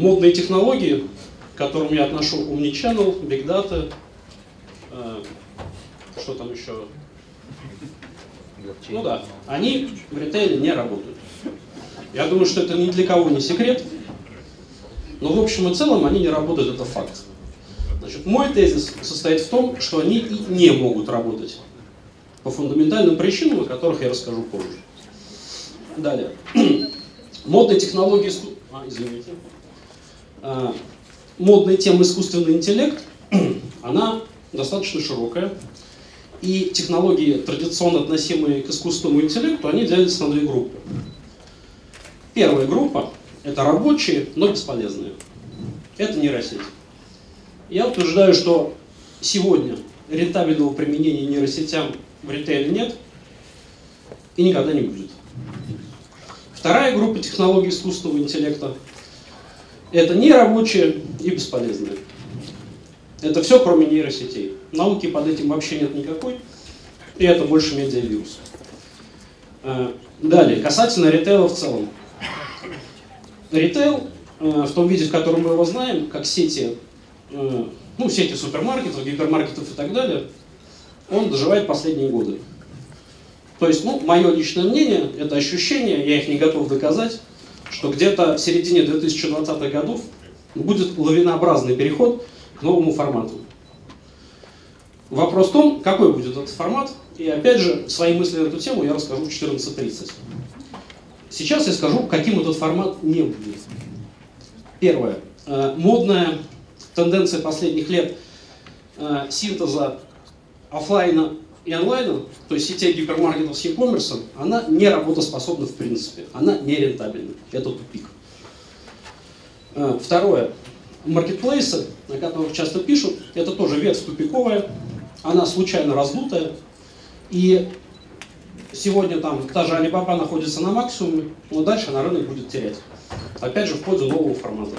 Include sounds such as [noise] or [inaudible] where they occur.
модные технологии, к которым я отношу Omnichannel, Big Data, э, что там еще? Ну да, они в ритейле не работают. Я думаю, что это ни для кого не секрет, но в общем и целом они не работают, это факт. Значит, мой тезис состоит в том, что они и не могут работать по фундаментальным причинам, о которых я расскажу позже. Далее. [clears throat] Модные технологии... А, извините. А, модная тема искусственный интеллект, [clears throat] она достаточно широкая. И технологии, традиционно относимые к искусственному интеллекту, они делятся на две группы. Первая группа – это рабочие, но бесполезные. Это нейросети. Я утверждаю, что сегодня рентабельного применения нейросетям в ритейле нет и никогда не будет. Вторая группа технологий искусственного интеллекта – это нерабочие и бесполезные. Это все, кроме нейросетей. Науки под этим вообще нет никакой, и это больше медиавирус. Э, далее, касательно ритейла в целом. Ритейл э, в том виде, в котором мы его знаем, как сети, э, ну, сети супермаркетов, гипермаркетов и так далее, он доживает последние годы. То есть, ну, мое личное мнение, это ощущение, я их не готов доказать, что где-то в середине 2020-х годов будет лавинообразный переход к новому формату. Вопрос в том, какой будет этот формат, и опять же, свои мысли на эту тему я расскажу в 14.30. Сейчас я скажу, каким этот формат не будет. Первое. Э, модная тенденция последних лет э, синтеза офлайна и онлайна, то есть сетей гипермаркетов с e-commerce, она не работоспособна в принципе, она не рентабельна. Это тупик. Э, второе. Маркетплейсы, о которых часто пишут, это тоже ветвь тупиковая, она случайно раздутая, и сегодня там та же Alibaba находится на максимуме, но дальше на рынок будет терять. Опять же, в пользу нового формата.